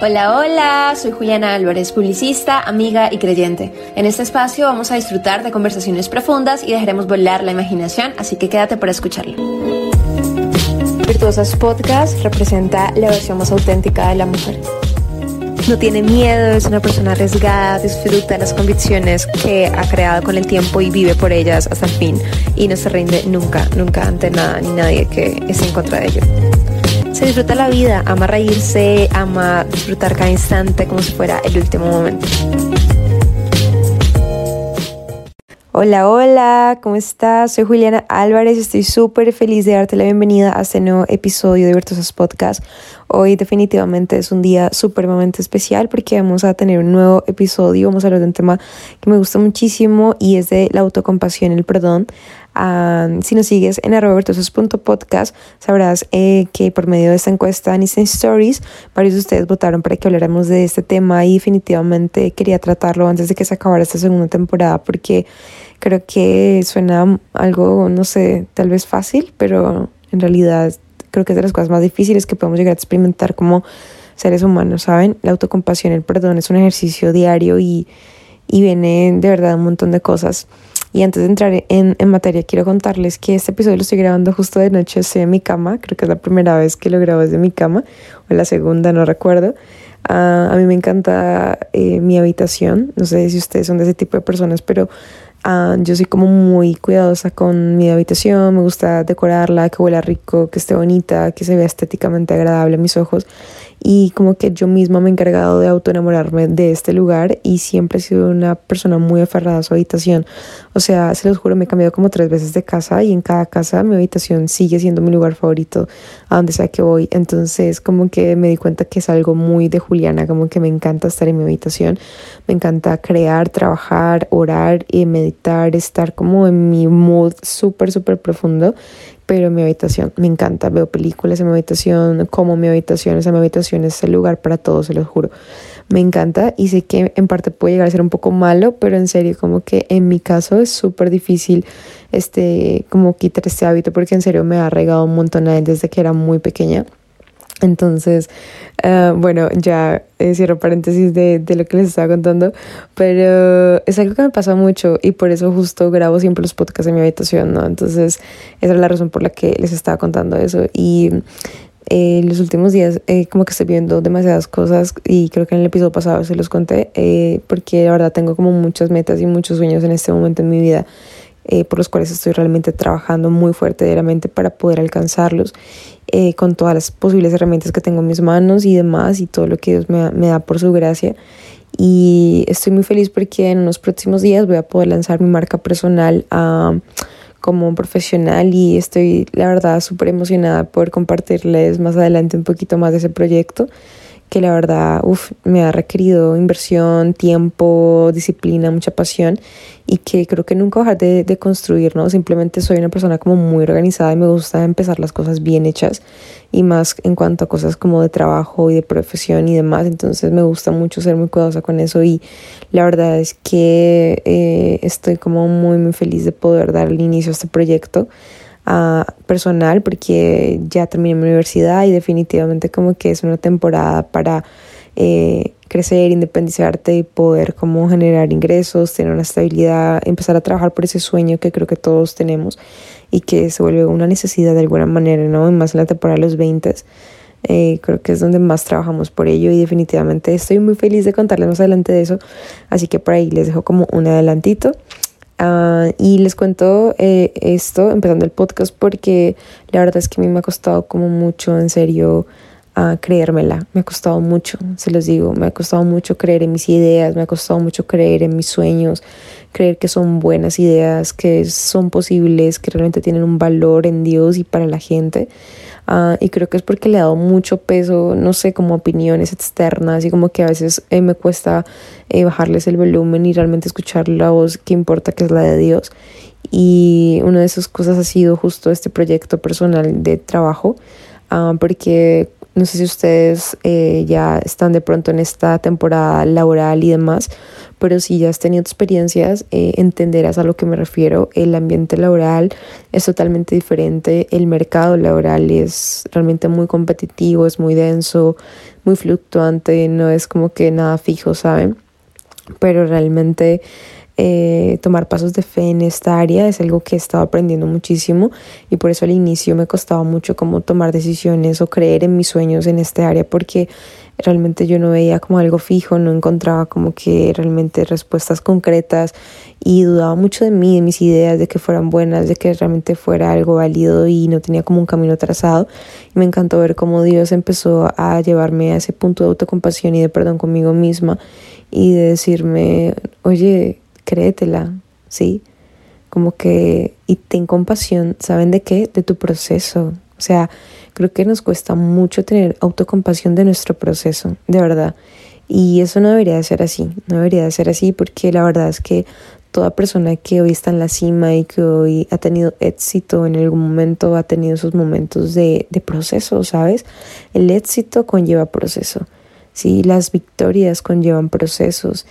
Hola, hola, soy Juliana Álvarez, publicista, amiga y creyente. En este espacio vamos a disfrutar de conversaciones profundas y dejaremos volar la imaginación, así que quédate para escucharlo. Virtuosas Podcast representa la versión más auténtica de la mujer. No tiene miedo, es una persona arriesgada, disfruta de las convicciones que ha creado con el tiempo y vive por ellas hasta el fin y no se rinde nunca, nunca ante nada ni nadie que esté en contra de ello. Se disfruta la vida, ama reírse, ama disfrutar cada instante como si fuera el último momento. Hola, hola, ¿cómo estás? Soy Juliana Álvarez, estoy súper feliz de darte la bienvenida a este nuevo episodio de Virtuosos Podcast. Hoy definitivamente es un día supremamente especial porque vamos a tener un nuevo episodio, vamos a hablar de un tema que me gusta muchísimo y es de la autocompasión el perdón. Ah, si nos sigues en podcast sabrás eh, que por medio de esta encuesta en Instant Stories, varios de ustedes votaron para que habláramos de este tema y definitivamente quería tratarlo antes de que se acabara esta segunda temporada porque creo que suena algo, no sé, tal vez fácil, pero en realidad creo que es de las cosas más difíciles que podemos llegar a experimentar como seres humanos, ¿saben? La autocompasión, el perdón es un ejercicio diario y, y viene de verdad un montón de cosas. Y antes de entrar en, en, materia, quiero contarles que este episodio lo estoy grabando justo de noche, estoy en mi cama, creo que es la primera vez que lo grabo desde mi cama, o la segunda, no recuerdo. Uh, a mí me encanta eh, mi habitación, no sé si ustedes son de ese tipo de personas, pero uh, yo soy como muy cuidadosa con mi habitación, me gusta decorarla, que huela rico, que esté bonita, que se vea estéticamente agradable a mis ojos y como que yo misma me he encargado de autoenamorarme de este lugar y siempre he sido una persona muy aferrada a su habitación. O sea, se los juro, me he cambiado como tres veces de casa y en cada casa mi habitación sigue siendo mi lugar favorito a donde sea que voy. Entonces como que me di cuenta que es algo muy de Juliana, como que me encanta estar en mi habitación, me encanta crear, trabajar, orar y meditar, estar como en mi mood súper, súper profundo pero mi habitación me encanta, veo películas en mi habitación, como mi habitación, esa mi habitación es el lugar para todos, se los juro. Me encanta y sé que en parte puede llegar a ser un poco malo, pero en serio como que en mi caso es súper difícil este como quitar este hábito porque en serio me ha regado un montón desde que era muy pequeña. Entonces, uh, bueno, ya eh, cierro paréntesis de, de, lo que les estaba contando, pero es algo que me pasa mucho y por eso justo grabo siempre los podcasts en mi habitación, ¿no? Entonces, esa es la razón por la que les estaba contando eso. Y eh, los últimos días eh, como que estoy viendo demasiadas cosas y creo que en el episodio pasado se los conté, eh, porque la verdad tengo como muchas metas y muchos sueños en este momento en mi vida. Eh, por los cuales estoy realmente trabajando muy fuerte diariamente para poder alcanzarlos eh, con todas las posibles herramientas que tengo en mis manos y demás y todo lo que Dios me, me da por su gracia. Y estoy muy feliz porque en los próximos días voy a poder lanzar mi marca personal uh, como profesional y estoy la verdad súper emocionada por compartirles más adelante un poquito más de ese proyecto que la verdad uf, me ha requerido inversión, tiempo, disciplina, mucha pasión y que creo que nunca dejar de, de construir, ¿no? Simplemente soy una persona como muy organizada y me gusta empezar las cosas bien hechas y más en cuanto a cosas como de trabajo y de profesión y demás, entonces me gusta mucho ser muy cuidadosa con eso y la verdad es que eh, estoy como muy muy feliz de poder dar el inicio a este proyecto personal porque ya terminé mi universidad y definitivamente como que es una temporada para eh, crecer, independizarte y poder como generar ingresos, tener una estabilidad, empezar a trabajar por ese sueño que creo que todos tenemos y que se vuelve una necesidad de alguna manera, ¿no? Y más en la temporada de los 20. Eh, creo que es donde más trabajamos por ello y definitivamente estoy muy feliz de contarles más adelante de eso. Así que por ahí les dejo como un adelantito. Uh, y les cuento eh, esto empezando el podcast porque la verdad es que a mí me ha costado como mucho, en serio, creérmela. Me ha costado mucho, se los digo, me ha costado mucho creer en mis ideas, me ha costado mucho creer en mis sueños, creer que son buenas ideas, que son posibles, que realmente tienen un valor en Dios y para la gente. Uh, y creo que es porque le he dado mucho peso, no sé, como opiniones externas y como que a veces eh, me cuesta eh, bajarles el volumen y realmente escuchar la voz que importa, que es la de Dios. Y una de esas cosas ha sido justo este proyecto personal de trabajo, uh, porque no sé si ustedes eh, ya están de pronto en esta temporada laboral y demás, pero si ya has tenido experiencias, eh, entenderás a lo que me refiero. El ambiente laboral es totalmente diferente, el mercado laboral es realmente muy competitivo, es muy denso, muy fluctuante, no es como que nada fijo, ¿saben? Pero realmente eh, tomar pasos de fe en esta área es algo que he estado aprendiendo muchísimo y por eso al inicio me costaba mucho como tomar decisiones o creer en mis sueños en este área porque realmente yo no veía como algo fijo, no encontraba como que realmente respuestas concretas y dudaba mucho de mí, de mis ideas, de que fueran buenas, de que realmente fuera algo válido y no tenía como un camino trazado. Y me encantó ver cómo Dios empezó a llevarme a ese punto de autocompasión y de perdón conmigo misma y de decirme, oye, créetela, ¿sí? Como que, y ten compasión, ¿saben de qué? De tu proceso. O sea, creo que nos cuesta mucho tener autocompasión de nuestro proceso, de verdad. Y eso no debería de ser así, no debería de ser así porque la verdad es que toda persona que hoy está en la cima y que hoy ha tenido éxito en algún momento ha tenido esos momentos de, de proceso, ¿sabes? El éxito conlleva proceso, ¿sí? Las victorias conllevan procesos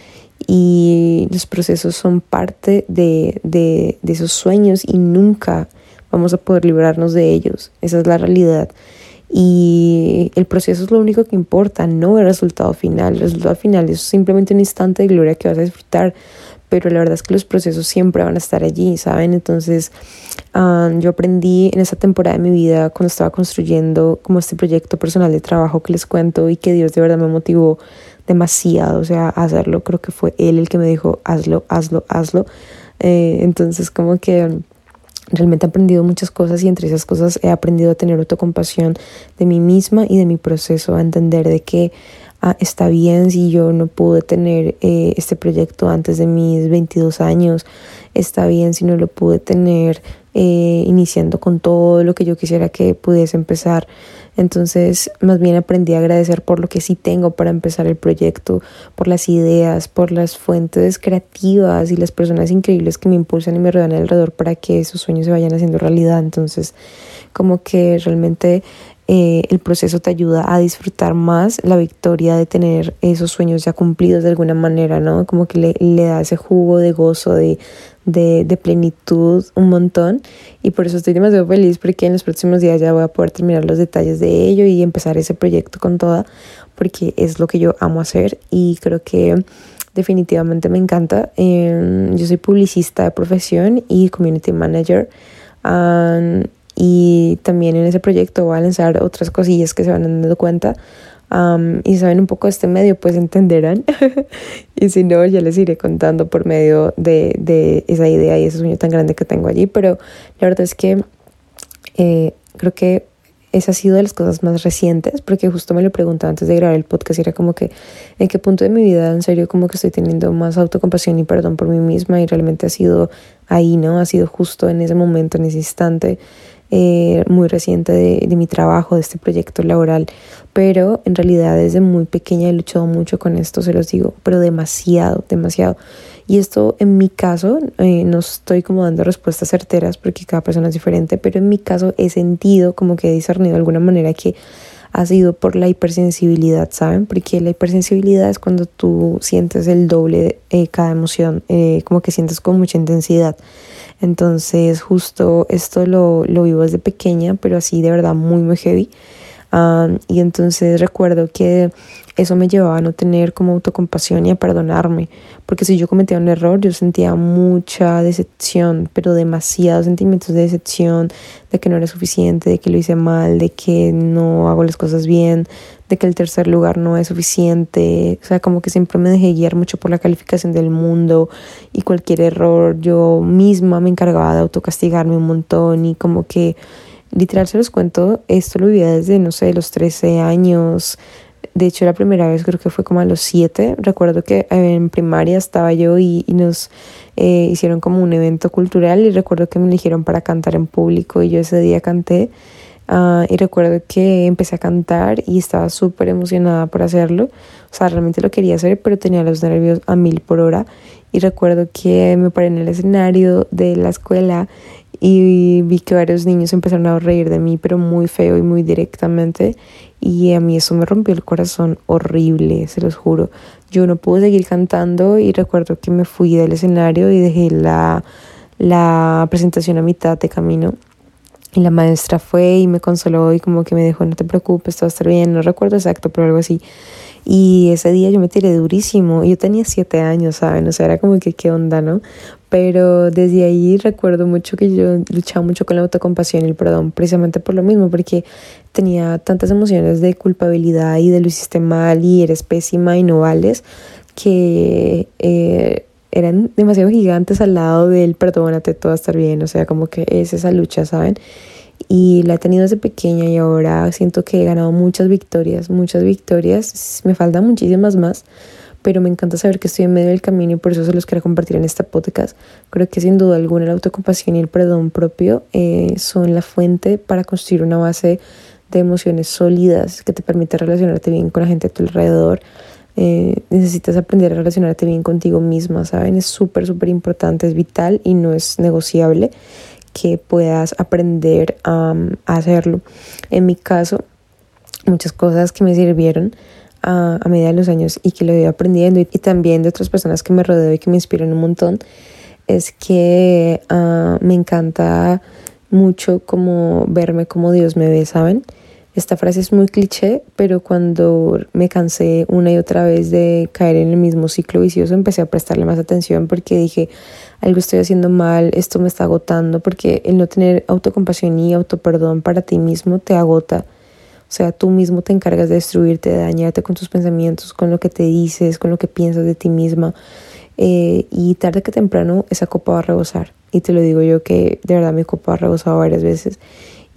y los procesos son parte de, de, de, esos sueños y nunca vamos a poder librarnos de ellos. Esa es la realidad. Y el proceso es lo único que importa, no el resultado final. El resultado final es simplemente un instante de gloria que vas a disfrutar, pero la verdad es que los procesos siempre van a estar allí, ¿saben? Entonces yo aprendí en esa temporada de mi vida cuando estaba construyendo como este proyecto personal de trabajo que les cuento y que Dios de verdad me motivó demasiado, o sea, hacerlo. Creo que fue él el que me dijo, hazlo, hazlo, hazlo. Eh, entonces, como que realmente he aprendido muchas cosas y entre esas cosas he aprendido a tener autocompasión de mí misma y de mi proceso, a entender de que ah, está bien si yo no pude tener eh, este proyecto antes de mis 22 años, está bien si no lo pude tener eh, iniciando con todo lo que yo quisiera que pudiese empezar. Entonces, más bien aprendí a agradecer por lo que sí tengo para empezar el proyecto, por las ideas, por las fuentes creativas y las personas increíbles que me impulsan y me rodean alrededor para que esos sueños se vayan haciendo realidad. Entonces, como que realmente eh, el proceso te ayuda a disfrutar más la victoria de tener esos sueños ya cumplidos de alguna manera, ¿no? Como que le, le da ese jugo de gozo, de, de, de, plenitud un montón y por eso estoy demasiado feliz porque en los próximos días ya voy a poder terminar los detalles de ello y empezar ese proyecto con toda porque es lo que yo amo hacer y creo que definitivamente me encanta. Em, yo soy publicista de profesión y community manager y también en ese proyecto voy a lanzar otras cosillas que se van dando cuenta y saben un poco de este medio, pues entenderán. y si no, ya les iré contando por medio de, de, esa idea y ese sueño tan grande que tengo allí. Pero la verdad es que eh, creo que esa ha sido de las cosas más recientes, porque justo me lo preguntaba antes de grabar el podcast era como que en qué punto de mi vida en serio como que estoy teniendo más autocompasión y perdón por mí misma y realmente ha sido ahí, ¿no? Ha sido justo en ese momento, en ese instante eh, muy reciente de, mi trabajo, de este proyecto laboral, pero en realidad desde muy pequeña he luchado mucho con esto, se los digo, pero demasiado, demasiado. Y esto en mi caso, eh, no estoy como dando respuestas certeras porque cada persona es diferente, pero en mi caso he sentido como que he discernido de alguna manera que ha sido por la hipersensibilidad, ¿saben? Porque la hipersensibilidad es cuando tú sientes el doble eh, cada emoción, eh, como que sientes con mucha intensidad. Entonces, justo esto lo, lo vivo desde pequeña, pero así de verdad muy, muy heavy. Y entonces recuerdo que eso me llevaba a no tener como autocompasión y a perdonarme, porque si yo cometía un error yo sentía mucha decepción, pero demasiados sentimientos de decepción, de que no era suficiente, de que lo hice mal, de que no hago las cosas bien, de que el tercer lugar no es suficiente, o sea, como que siempre me dejé guiar mucho por la calificación del mundo y cualquier error yo misma me encargaba de autocastigarme un montón y como que literal se los cuento, esto lo vivía desde, no sé, los 13 años, de hecho, la primera vez creo que fue como a los siete. Recuerdo que en primaria estaba yo y, nos eh, hicieron como un evento cultural y recuerdo que me eligieron para cantar en público y yo ese día canté. Uh, y recuerdo que empecé a cantar y estaba súper emocionada por hacerlo. O sea, realmente lo quería hacer, pero tenía los nervios a mil por hora. Y recuerdo que me paré en el escenario de la escuela y vi que varios niños empezaron a reír de mí, pero muy feo y muy directamente. Y a mí eso me rompió el corazón horrible, se los juro. Yo no pude seguir cantando y recuerdo que me fui del escenario y dejé la, la presentación a mitad de camino. Y la maestra fue y me consoló y como que me dijo, no te preocupes, todo va a estar bien, no recuerdo exacto, pero algo así. Y ese día yo me tiré durísimo. Yo tenía siete años, ¿saben? O sea, era como que qué onda, ¿no? Pero desde ahí recuerdo mucho que yo luchaba mucho con la autocompasión y el perdón, precisamente por lo mismo, porque tenía tantas emociones de culpabilidad y de lo hiciste mal y eres pésima y no vales, que eh, eran demasiado gigantes al lado del perdónate, todo va a estar bien. O sea, como que es esa lucha, ¿saben? y la he tenido desde pequeña y ahora siento que he ganado muchas victorias, muchas victorias, me faltan muchísimas más, pero me encanta saber que estoy en medio del camino y por eso se los quiero compartir en este podcast. Creo que sin duda alguna la autocompasión y el perdón propio eh, son la fuente para construir una base de emociones sólidas que te permite relacionarte bien con la gente a tu alrededor. Eh, necesitas aprender a relacionarte bien contigo misma, ¿saben? Es súper, súper importante, es vital y no es negociable que puedas aprender a hacerlo. En mi caso, muchas cosas que me sirvieron a, medida de los años y que lo he ido aprendiendo y, también de otras personas que me rodeo y que me inspiran un montón, es que ah, me encanta mucho como verme como Dios me ve, ¿saben? Esta frase es muy cliché, pero cuando me cansé una y otra vez de caer en el mismo ciclo vicioso, empecé a prestarle más atención porque dije, algo estoy haciendo mal, esto me está agotando, porque el no tener autocompasión y autoperdón para ti mismo te agota. O sea, tú mismo te encargas de destruirte, de dañarte con tus pensamientos, con lo que te dices, con lo que piensas de ti misma. Eh, y tarde que temprano esa copa va a rebosar. Y te lo digo yo que de verdad mi copa ha rebosado varias veces.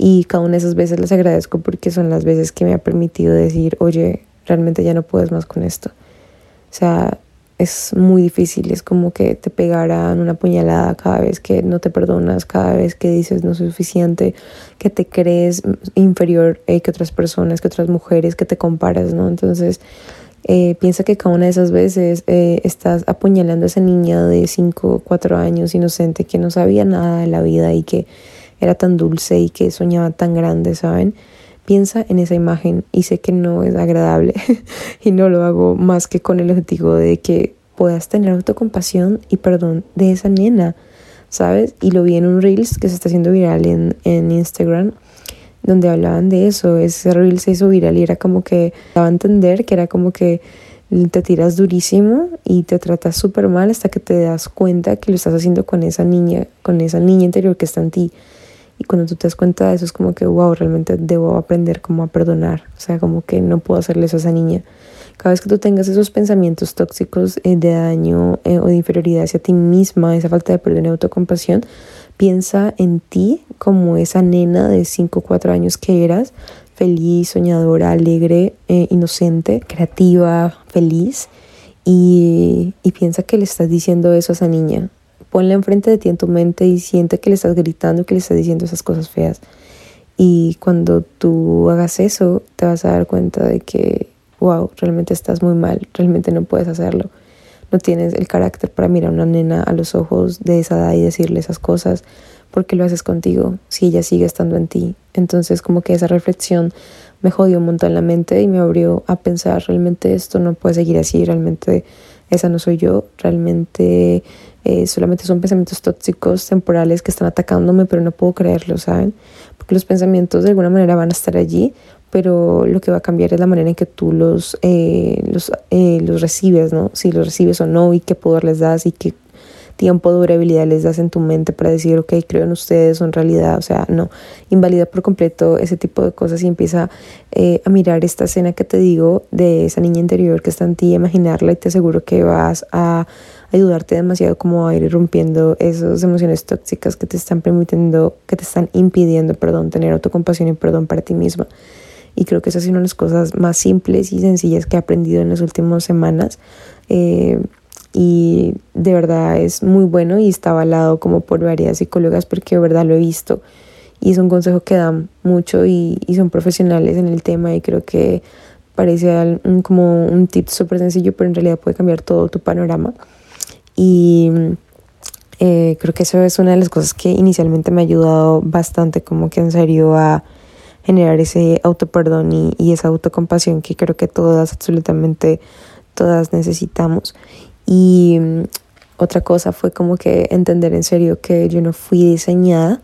Y cada una de esas veces les agradezco porque son las veces que me ha permitido decir, oye, realmente ya no puedes más con esto. O sea, es muy difícil, es como que te pegaran una puñalada cada vez que no te perdonas, cada vez que dices no soy suficiente, que te crees inferior eh, que otras personas, que otras mujeres, que te comparas, ¿no? Entonces, eh, piensa que cada una de esas veces eh, estás apuñalando a esa niña de 5, 4 años inocente que no sabía nada de la vida y que era tan dulce y que soñaba tan grande, ¿saben? Piensa en esa imagen y sé que no es agradable y no lo hago más que con el objetivo de que puedas tener autocompasión y perdón de esa nena, ¿sabes? Y lo vi en un Reels que se está haciendo viral en, en Instagram donde hablaban de eso, ese reel se hizo viral y era como que daba a entender que era como que te tiras durísimo y te tratas súper mal hasta que te das cuenta que lo estás haciendo con esa niña, con esa niña interior que está en ti. Y cuando tú te das cuenta de eso es como que, wow, realmente debo aprender cómo a perdonar. O sea, como que no puedo hacerle eso a esa niña. Cada vez que tú tengas esos pensamientos tóxicos eh, de daño eh, o de inferioridad hacia ti misma, esa falta de perdón y autocompasión, piensa en ti como esa nena de 5 o 4 años que eras, feliz, soñadora, alegre, eh, inocente, creativa, feliz. Y, y piensa que le estás diciendo eso a esa niña ponla enfrente de ti en tu mente y siente que le estás gritando, que le estás diciendo esas cosas feas. Y cuando tú hagas eso, te vas a dar cuenta de que, wow, realmente estás muy mal, realmente no puedes hacerlo. No tienes el carácter para mirar a una nena a los ojos de esa edad y decirle esas cosas, porque lo haces contigo, si ella sigue estando en ti. Entonces como que esa reflexión me jodió un montón la mente y me abrió a pensar, realmente esto no puede seguir así, realmente esa no soy yo, realmente eh, solamente son pensamientos tóxicos temporales que están atacándome, pero no puedo creerlo, ¿saben? Porque los pensamientos de alguna manera van a estar allí, pero lo que va a cambiar es la manera en que tú los, eh, los, eh, los recibes, ¿no? Si los recibes o no y qué poder les das y qué tiempo de durabilidad les das en tu mente para decir, ok, creo en ustedes, son realidad, o sea, no, invalida por completo ese tipo de cosas y empieza a mirar esta escena que te digo de esa niña interior que está en ti, imaginarla y te aseguro que vas a ayudarte demasiado como a ir rompiendo esas emociones tóxicas que te están permitiendo, que te están impidiendo, perdón, tener autocompasión y perdón para ti misma. Y creo que esa es una de las cosas más simples y sencillas que he aprendido en las últimas semanas. Eh, y de verdad es muy bueno y está avalado como por varias psicólogas porque de verdad lo he visto y es un consejo que dan mucho y, y son profesionales en el tema y creo que parece como un tip súper sencillo pero en realidad puede cambiar todo tu panorama. Y eh, creo que eso es una de las cosas que inicialmente me ha ayudado bastante, como que en serio a generar ese autoperdón y, y esa autocompasión que creo que todas, absolutamente todas necesitamos. Y mm, otra cosa fue como que entender en serio que yo no fui diseñada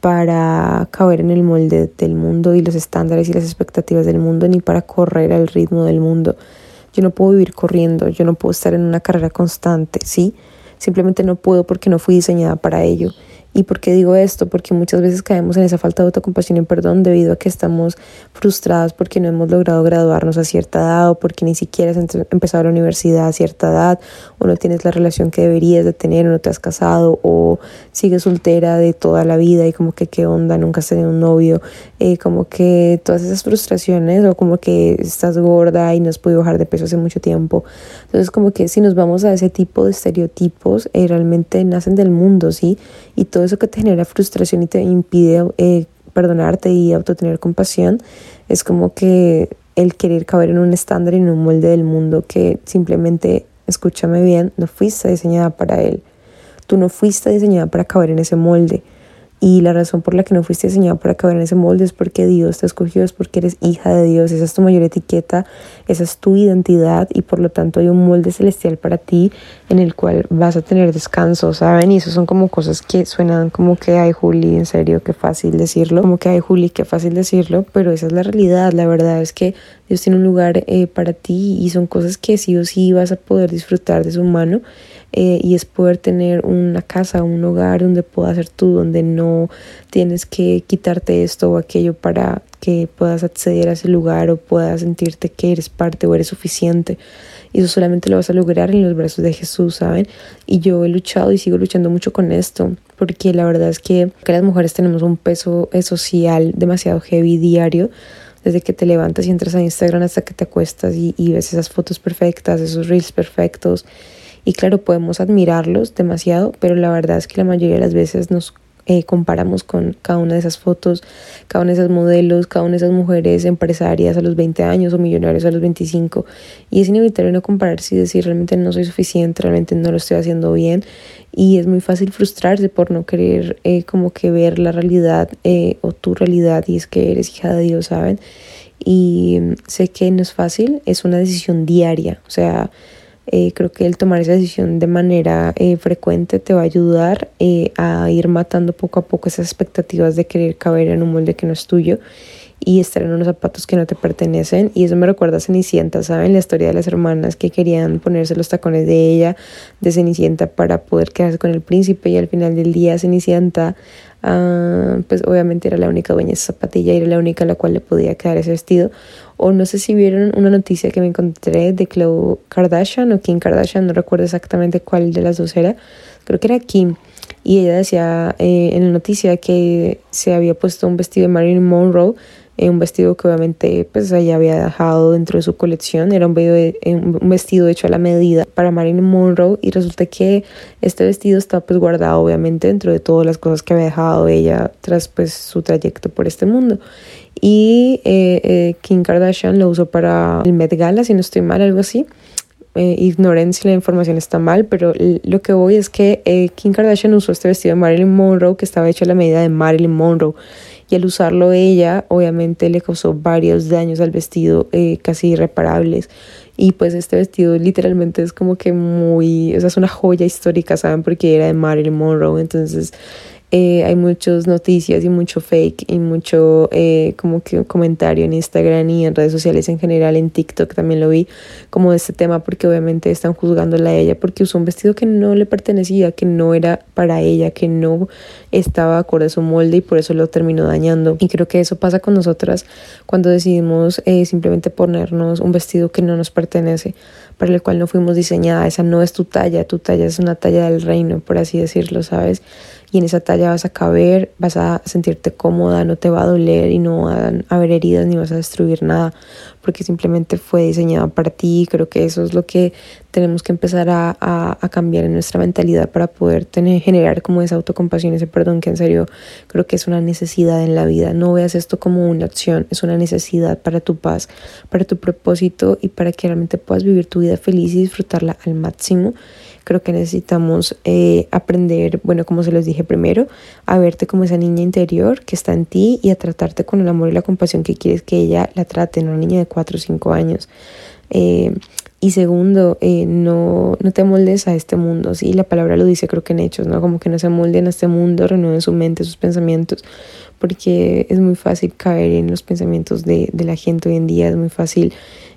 para caber en el molde del mundo y los estándares y las expectativas del mundo, ni para correr al ritmo del mundo. Yo no puedo vivir corriendo, yo no puedo estar en una carrera constante, ¿sí? Simplemente no puedo porque no fui diseñada para ello. ¿Y por qué digo esto? Porque muchas veces caemos en esa falta de autocompasión y perdón debido a que estamos frustradas porque no hemos logrado graduarnos a cierta edad o porque ni siquiera has empezado la universidad a cierta edad o no tienes la relación que deberías de tener o no te has casado o sigues soltera de toda la vida y como que qué onda, nunca has tenido un novio, eh, como que todas esas frustraciones o como que estás gorda y no has podido bajar de peso hace mucho tiempo. Entonces como que si nos vamos a ese tipo de estereotipos, eh, realmente nacen del mundo, ¿sí? Y todo eso que te genera frustración y te impide eh, perdonarte y autotener compasión, es como que el querer caber en un estándar y en un molde del mundo que simplemente, escúchame bien, no fuiste diseñada para él. Tú no fuiste diseñada para caber en ese molde. Y la razón por la que no fuiste diseñada para caber en ese molde es porque Dios te escogió, es porque eres hija de Dios, esa es tu mayor etiqueta, esa es tu identidad y por lo tanto hay un molde celestial para ti en el cual vas a tener descanso, ¿saben? Y eso son como cosas que suenan como que, ay Juli, en serio, qué fácil decirlo, como que, ay Juli, qué fácil decirlo, pero esa es la realidad, la verdad es que Dios tiene un lugar eh, para ti y son cosas que sí o sí vas a poder disfrutar de su mano eh, y es poder tener una casa, un hogar donde puedas ser tú, donde no tienes que quitarte esto o aquello para que puedas acceder a ese lugar o puedas sentirte que eres parte o eres suficiente. Y eso solamente lo vas a lograr en los brazos de Jesús, ¿saben? Y yo he luchado y sigo luchando mucho con esto, porque la verdad es que, las mujeres tenemos un peso social demasiado heavy diario desde que te levantas y entras a Instagram hasta que te acuestas y, y ves esas fotos perfectas, esos reels perfectos y claro, podemos admirarlos demasiado, pero la verdad es que la mayoría de las veces nos eh, comparamos con cada una de esas fotos, cada una de esas modelos, cada una de esas mujeres empresarias a los 20 años o millonarios a los 25. Y es inevitable no compararse y decir realmente no soy suficiente, realmente no lo estoy haciendo bien. Y es muy fácil frustrarse por no querer eh, como que ver la realidad eh, o tu realidad y es que eres hija de Dios, ¿saben? Y sé que no es fácil, es una decisión diaria, o sea, eh, creo que el tomar esa decisión de manera eh, frecuente te va a ayudar eh, a ir matando poco a poco esas expectativas de querer caber en un molde que no es tuyo y estar en unos zapatos que no te pertenecen. Y eso me recuerda a Cenicienta, ¿saben? La historia de las hermanas que querían ponerse los tacones de ella, de Cenicienta, para poder quedarse con el príncipe. Y al final del día, Cenicienta, ah, pues obviamente era la única dueña de esa zapatilla era la única a la cual le podía quedar ese vestido. O no sé si vieron una noticia que me encontré de Khloe Kardashian o Kim Kardashian, no recuerdo exactamente cuál de las dos era. Creo que era Kim y ella decía eh, en la noticia que se había puesto un vestido de Marilyn Monroe eh, un vestido que obviamente pues ella había dejado dentro de su colección, era un, eh, un vestido hecho a la medida para Marilyn Monroe y resulta que este vestido está pues guardado obviamente dentro de todas las cosas que había dejado ella tras pues su trayecto por este mundo. Y eh, Kim Kardashian lo usó para el Met Gala si no estoy mal algo así. Ignoren si la información está mal, pero lo que voy es que Kim Kardashian usó este vestido de Marilyn Monroe que estaba hecho a la medida de Marilyn Monroe al usarlo ella obviamente le causó varios daños al vestido eh, casi irreparables y pues este vestido literalmente es como que muy, o es una joya histórica, ¿saben? Porque era de Marilyn Monroe, entonces eh, hay muchas noticias y mucho fake y mucho eh, como que comentario en Instagram y en redes sociales en general, en TikTok también lo vi como de este tema porque obviamente están juzgándola a ella porque usó un vestido que no le pertenecía, que no era para ella, que no estaba acorde a su molde y por eso lo terminó dañando. Y creo que eso pasa con nosotras cuando decidimos eh, simplemente ponernos un vestido que no nos pertenece, para el cual no fuimos diseñada. Esa no es tu talla, tu talla es una talla del reino, por así decirlo, ¿sabes? y en esa talla vas a caber, vas a sentirte cómoda, no te va a doler y no va a haber heridas ni vas a destruir nada porque simplemente fue diseñada para ti. Creo que eso es lo que tenemos que empezar a, a, cambiar en nuestra mentalidad para poder tener, generar como esa autocompasión, ese perdón que en serio creo que es una necesidad en la vida. No veas esto como una acción, es una necesidad para tu paz, para tu propósito y para que realmente puedas vivir tu vida feliz y disfrutarla al máximo creo que necesitamos eh, aprender, bueno, como se los dije primero, a verte como esa niña interior que está en ti y a tratarte con el amor y la compasión que quieres que ella la trate, una niña de 4 o 5 años. Eh, Y segundo, eh, no, no te moldes a este mundo, ¿sí? La palabra lo dice creo que en hechos, ¿no? Como que no se molden a este mundo, renueven su mente, sus pensamientos, porque es muy fácil caer en los pensamientos de, de la gente hoy en día, es muy fácil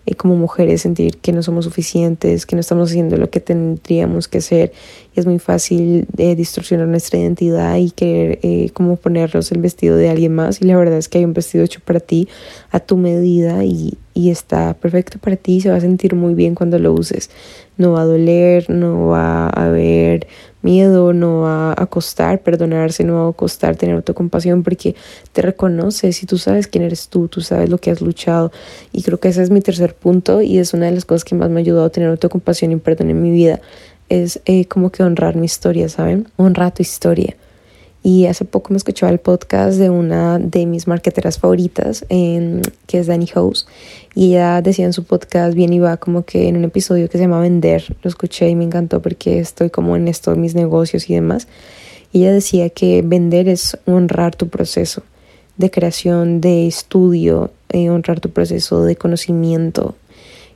eh, como mujeres sentir que no somos suficientes, que no estamos haciendo lo que tendríamos que hacer. Y es muy fácil eh, distorsionar nuestra identidad y querer eh, como ponernos el vestido de alguien más. Y la verdad es que hay un vestido hecho para ti, a tu medida y, y está perfecto para ti. Se va a sentir muy bien cuando lo uses. No va a doler, no va a haber miedo, no va a costar perdonarse, no va a costar tener autocompasión porque te reconoces y tú sabes quién eres tú, tú sabes lo que has luchado. Y creo que ese es mi tercer punto y es una de las cosas que más me ha ayudado a tener autocompasión y perdón en mi vida. Es eh, como que honrar mi historia, ¿saben? Honrar tu historia. Y hace poco me escuchaba el podcast de una de mis marqueteras favoritas, que es Danny House. Y ella decía en su podcast, bien iba como que en un episodio que se llama Vender, lo escuché y me encantó porque estoy como en esto mis negocios y demás. Y ella decía que vender es honrar tu proceso de creación, de estudio, eh, honrar tu proceso de conocimiento,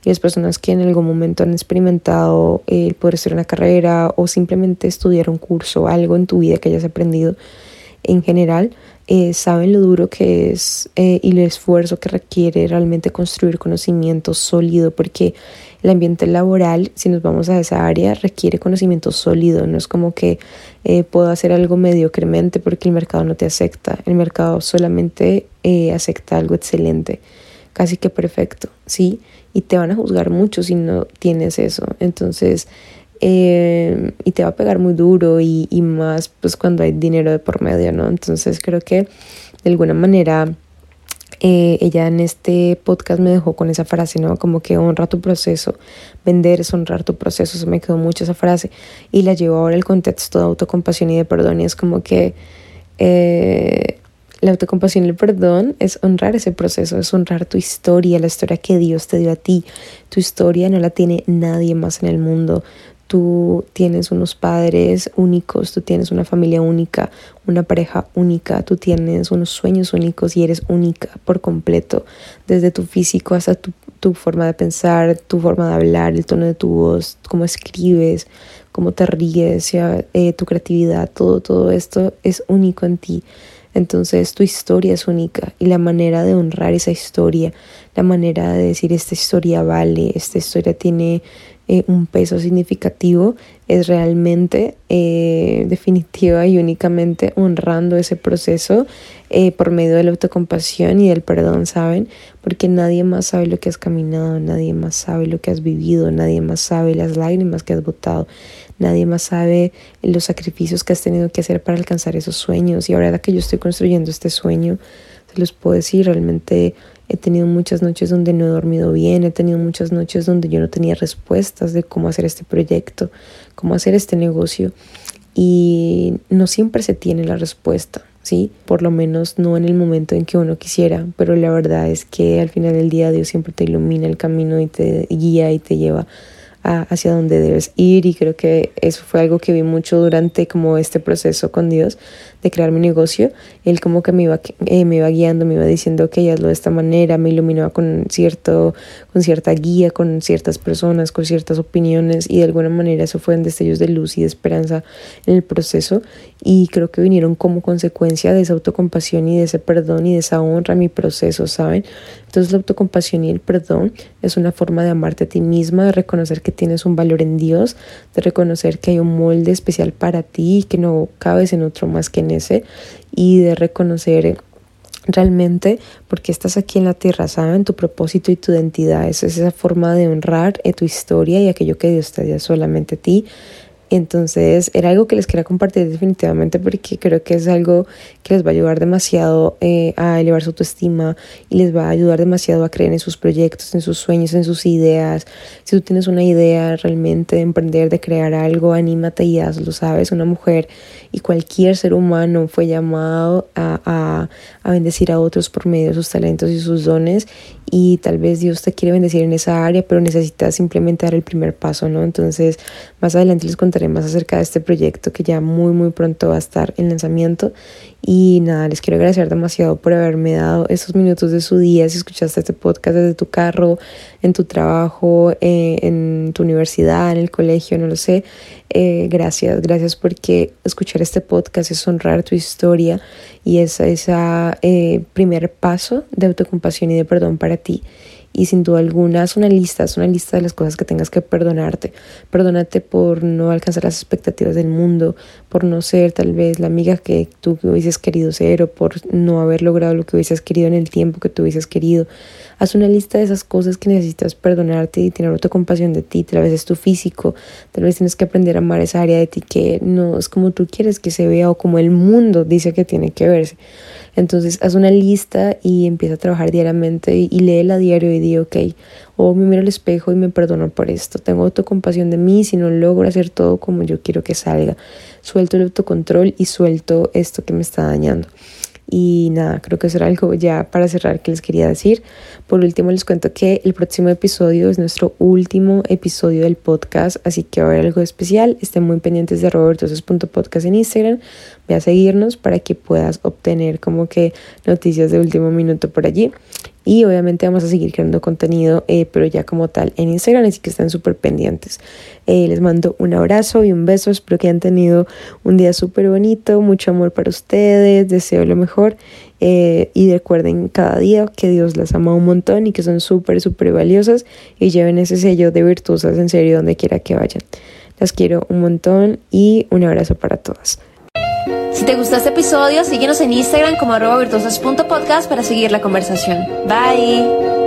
y las personas que en algún momento han experimentado el poder hacer una carrera o simplemente estudiar un curso, algo en tu vida que hayas aprendido en general, eh, saben lo duro que es eh, y el esfuerzo que requiere realmente construir conocimiento sólido, porque el ambiente laboral, si nos vamos a esa área, requiere conocimiento sólido, no es como que eh, puedo hacer algo mediocremente porque el mercado no te acepta, el mercado solamente acepta algo excelente, casi que perfecto, ¿sí? y te van a juzgar mucho si no tienes eso. Entonces, eh, y te va a pegar muy duro y, y, más pues cuando hay dinero de por medio, ¿no? Entonces creo que de alguna manera eh, ella en este podcast me dejó con esa frase, ¿no? Como que honra tu proceso, vender es honrar tu proceso, se me quedó mucho esa frase y la llevo ahora al contexto de autocompasión y de perdón y es como que... Eh, la autocompasión y el perdón es honrar ese proceso, es honrar tu historia, la historia que Dios te dio a ti. Tu historia no la tiene nadie más en el mundo. Tú tienes unos padres únicos, tú tienes una familia única, una pareja única, tú tienes unos sueños únicos y eres única por completo, desde tu físico hasta tu, forma de pensar, tu forma de hablar, el tono de tu voz, cómo escribes, cómo te ríes, eh, tu creatividad, todo, todo esto es único en ti. Entonces tu historia es única y la manera de honrar esa historia, la manera de decir esta historia vale, esta historia tiene eh, un peso significativo, es realmente eh, definitiva y únicamente honrando ese proceso eh, por medio de la autocompasión y del perdón, ¿saben? Porque nadie más sabe lo que has caminado, nadie más sabe lo que has vivido, nadie más sabe las lágrimas que has botado, nadie más sabe los sacrificios que has tenido que hacer para alcanzar esos sueños. Y ahora que yo estoy construyendo este sueño, se los puedo decir, realmente he tenido muchas noches donde no he dormido bien, he tenido muchas noches donde yo no tenía respuestas de cómo hacer este proyecto, cómo hacer este negocio. Y no siempre se tiene la respuesta, ¿sí? Por lo menos no en el momento en que uno quisiera, pero la verdad es que al final del día Dios siempre te ilumina el camino y te guía y te lleva hacia donde debes ir y creo que eso fue algo que vi mucho durante como este proceso con Dios de crear mi negocio. Él como que me iba, eh, me iba guiando, me iba diciendo que hazlo de esta manera, me iluminaba con, cierto, con cierta guía, con ciertas personas, con ciertas opiniones y de alguna manera eso fue en destellos de luz y de esperanza en el proceso y creo que vinieron como consecuencia de esa autocompasión y de ese perdón y de esa honra a mi proceso, ¿saben? Entonces la autocompasión y el perdón es una forma de amarte a ti misma, de reconocer que tienes un valor en Dios, de reconocer que hay un molde especial para ti y que no cabes en otro más que en ese y de reconocer realmente porque estás aquí en la tierra, ¿saben? Tu propósito y tu identidad. Esa es esa forma de honrar eh, tu historia y aquello que Dios te dio solamente a ti. Entonces era algo que les quería compartir definitivamente porque creo que es algo que les va a ayudar demasiado eh, a elevar su autoestima y les va a ayudar demasiado a creer en sus proyectos, en sus sueños, en sus ideas. Si tú tienes una idea realmente de emprender, de crear algo, anímate y hazlo, ¿sabes? Una mujer y cualquier ser humano fue llamado a, a, a bendecir a otros por medio de sus talentos y sus dones y tal vez Dios te quiere bendecir en esa área, pero necesitas simplemente dar el primer paso, ¿no? Entonces, más adelante les contaré contaré más acerca de este proyecto que ya muy muy pronto va a estar en lanzamiento. Y nada, les quiero agradecer demasiado por haberme dado estos minutos de su día. Si escuchaste este podcast desde tu carro, en tu trabajo, eh, en tu universidad, en el colegio, no lo sé. Eh, gracias, gracias porque escuchar este podcast es honrar tu historia y es ese eh, primer paso de autocompasión y de perdón para ti y sin duda alguna es una lista, es una lista de las cosas que tengas que perdonarte. Perdónate por no alcanzar las expectativas del mundo, por no ser tal vez la amiga que tú hubieses querido ser o por no haber logrado lo que hubieses querido en el tiempo que tú hubieses querido. Haz una lista de esas cosas que necesitas perdonarte y tener autocompasión de ti. Tal vez es tu físico, tal vez tienes que aprender a amar esa área de ti que no es como tú quieres que se vea o como el mundo dice que tiene que verse. Entonces haz una lista y empieza a trabajar diariamente y, lee léela diario y di, ok, o me miro al espejo y me perdono por esto. Tengo autocompasión de mí si no logro hacer todo como yo quiero que salga. Suelto el autocontrol y suelto esto que me está dañando. Y nada, creo que eso era algo ya para cerrar que les quería decir. Por último, les cuento que el próximo episodio es nuestro último episodio del podcast, así que va a haber algo especial. Estén muy pendientes de robertosos.podcast en Instagram. Ve a seguirnos para que puedas obtener como que noticias de último minuto por allí. Y obviamente vamos a seguir creando contenido, eh, pero ya como tal en Instagram, así que estén súper pendientes. Eh, les mando un abrazo y un beso. Espero que hayan tenido un día súper bonito, mucho amor para ustedes. Deseo lo mejor. Eh, y recuerden cada día que Dios las ama un montón y que son súper, súper valiosas. Y lleven ese sello de virtuosas en serio donde quiera que vayan. Las quiero un montón y un abrazo para todas. Si te gustó este episodio, síguenos en Instagram como arroba virtuosas.podcast para seguir la conversación. Bye.